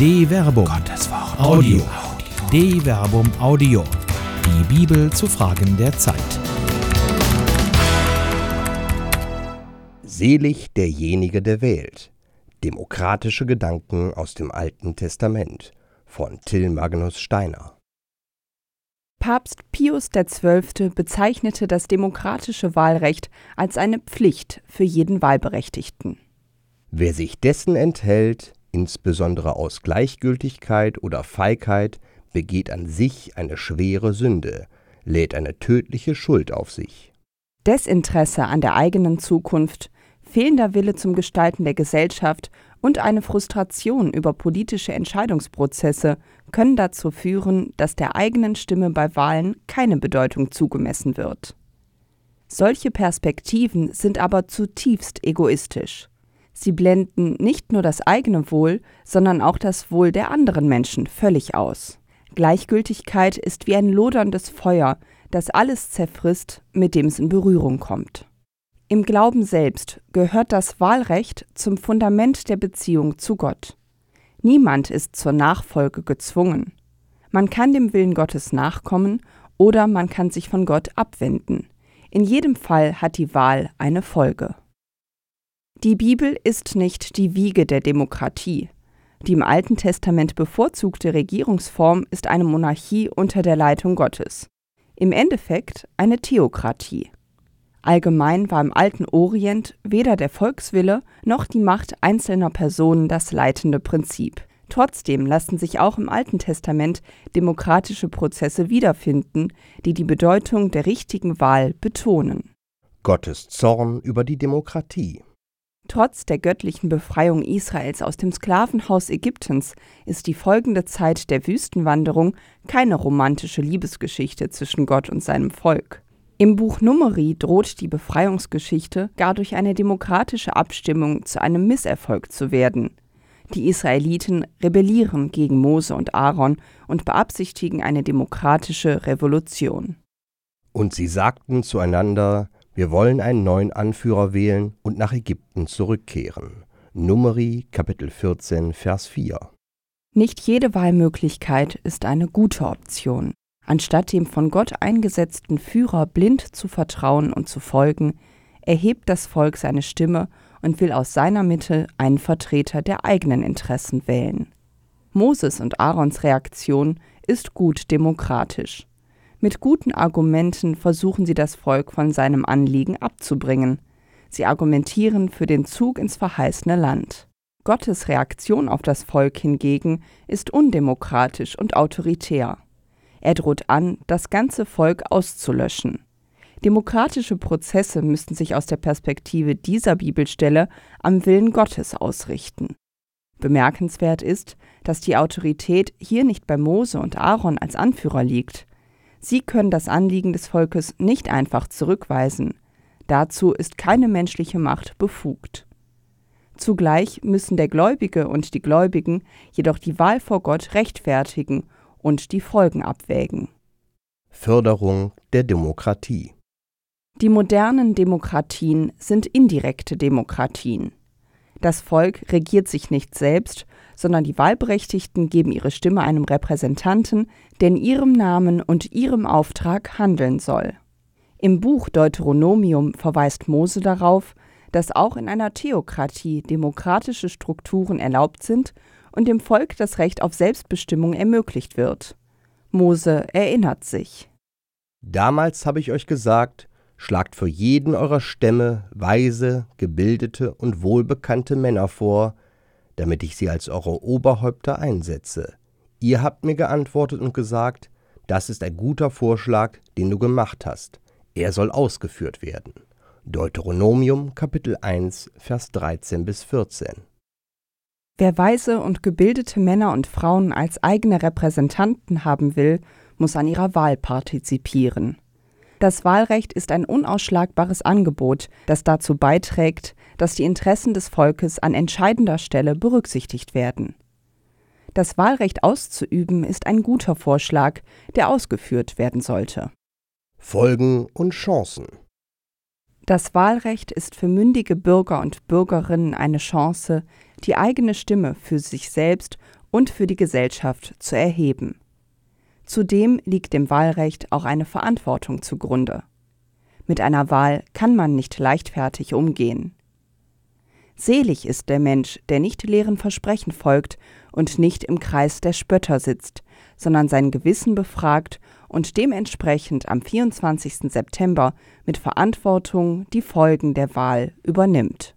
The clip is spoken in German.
De Verbum. Gottes Wort. Audio. De Verbum Audio. Die Bibel zu Fragen der Zeit. Selig derjenige, der wählt. Demokratische Gedanken aus dem Alten Testament von Till Magnus Steiner. Papst Pius XII. bezeichnete das demokratische Wahlrecht als eine Pflicht für jeden Wahlberechtigten. Wer sich dessen enthält, insbesondere aus Gleichgültigkeit oder Feigheit, begeht an sich eine schwere Sünde, lädt eine tödliche Schuld auf sich. Desinteresse an der eigenen Zukunft, fehlender Wille zum Gestalten der Gesellschaft und eine Frustration über politische Entscheidungsprozesse können dazu führen, dass der eigenen Stimme bei Wahlen keine Bedeutung zugemessen wird. Solche Perspektiven sind aber zutiefst egoistisch. Sie blenden nicht nur das eigene Wohl, sondern auch das Wohl der anderen Menschen völlig aus. Gleichgültigkeit ist wie ein loderndes Feuer, das alles zerfrisst, mit dem es in Berührung kommt. Im Glauben selbst gehört das Wahlrecht zum Fundament der Beziehung zu Gott. Niemand ist zur Nachfolge gezwungen. Man kann dem Willen Gottes nachkommen oder man kann sich von Gott abwenden. In jedem Fall hat die Wahl eine Folge. Die Bibel ist nicht die Wiege der Demokratie. Die im Alten Testament bevorzugte Regierungsform ist eine Monarchie unter der Leitung Gottes. Im Endeffekt eine Theokratie. Allgemein war im alten Orient weder der Volkswille noch die Macht einzelner Personen das leitende Prinzip. Trotzdem lassen sich auch im Alten Testament demokratische Prozesse wiederfinden, die die Bedeutung der richtigen Wahl betonen. Gottes Zorn über die Demokratie. Trotz der göttlichen Befreiung Israels aus dem Sklavenhaus Ägyptens ist die folgende Zeit der Wüstenwanderung keine romantische Liebesgeschichte zwischen Gott und seinem Volk. Im Buch Numeri droht die Befreiungsgeschichte gar durch eine demokratische Abstimmung zu einem Misserfolg zu werden. Die Israeliten rebellieren gegen Mose und Aaron und beabsichtigen eine demokratische Revolution. Und sie sagten zueinander, wir wollen einen neuen Anführer wählen und nach Ägypten zurückkehren. Numeri Kapitel 14 Vers 4. Nicht jede Wahlmöglichkeit ist eine gute Option. Anstatt dem von Gott eingesetzten Führer blind zu vertrauen und zu folgen, erhebt das Volk seine Stimme und will aus seiner Mitte einen Vertreter der eigenen Interessen wählen. Moses und Aarons Reaktion ist gut demokratisch. Mit guten Argumenten versuchen sie das Volk von seinem Anliegen abzubringen. Sie argumentieren für den Zug ins verheißene Land. Gottes Reaktion auf das Volk hingegen ist undemokratisch und autoritär. Er droht an, das ganze Volk auszulöschen. Demokratische Prozesse müssten sich aus der Perspektive dieser Bibelstelle am Willen Gottes ausrichten. Bemerkenswert ist, dass die Autorität hier nicht bei Mose und Aaron als Anführer liegt. Sie können das Anliegen des Volkes nicht einfach zurückweisen. Dazu ist keine menschliche Macht befugt. Zugleich müssen der Gläubige und die Gläubigen jedoch die Wahl vor Gott rechtfertigen und die Folgen abwägen. Förderung der Demokratie. Die modernen Demokratien sind indirekte Demokratien. Das Volk regiert sich nicht selbst, sondern die Wahlberechtigten geben ihre Stimme einem Repräsentanten, der in ihrem Namen und ihrem Auftrag handeln soll. Im Buch Deuteronomium verweist Mose darauf, dass auch in einer Theokratie demokratische Strukturen erlaubt sind und dem Volk das Recht auf Selbstbestimmung ermöglicht wird. Mose erinnert sich. Damals habe ich euch gesagt, schlagt für jeden eurer Stämme weise, gebildete und wohlbekannte Männer vor, damit ich sie als eure Oberhäupter einsetze. Ihr habt mir geantwortet und gesagt, das ist ein guter Vorschlag, den du gemacht hast. Er soll ausgeführt werden. Deuteronomium Kapitel 1 Vers 13 bis 14 Wer weise und gebildete Männer und Frauen als eigene Repräsentanten haben will, muss an ihrer Wahl partizipieren. Das Wahlrecht ist ein unausschlagbares Angebot, das dazu beiträgt, dass die Interessen des Volkes an entscheidender Stelle berücksichtigt werden. Das Wahlrecht auszuüben ist ein guter Vorschlag, der ausgeführt werden sollte. Folgen und Chancen das Wahlrecht ist für mündige Bürger und Bürgerinnen eine Chance, die eigene Stimme für sich selbst und für die Gesellschaft zu erheben. Zudem liegt dem Wahlrecht auch eine Verantwortung zugrunde. Mit einer Wahl kann man nicht leichtfertig umgehen. Selig ist der Mensch, der nicht leeren Versprechen folgt und nicht im Kreis der Spötter sitzt, sondern sein Gewissen befragt und dementsprechend am 24. September mit Verantwortung die Folgen der Wahl übernimmt.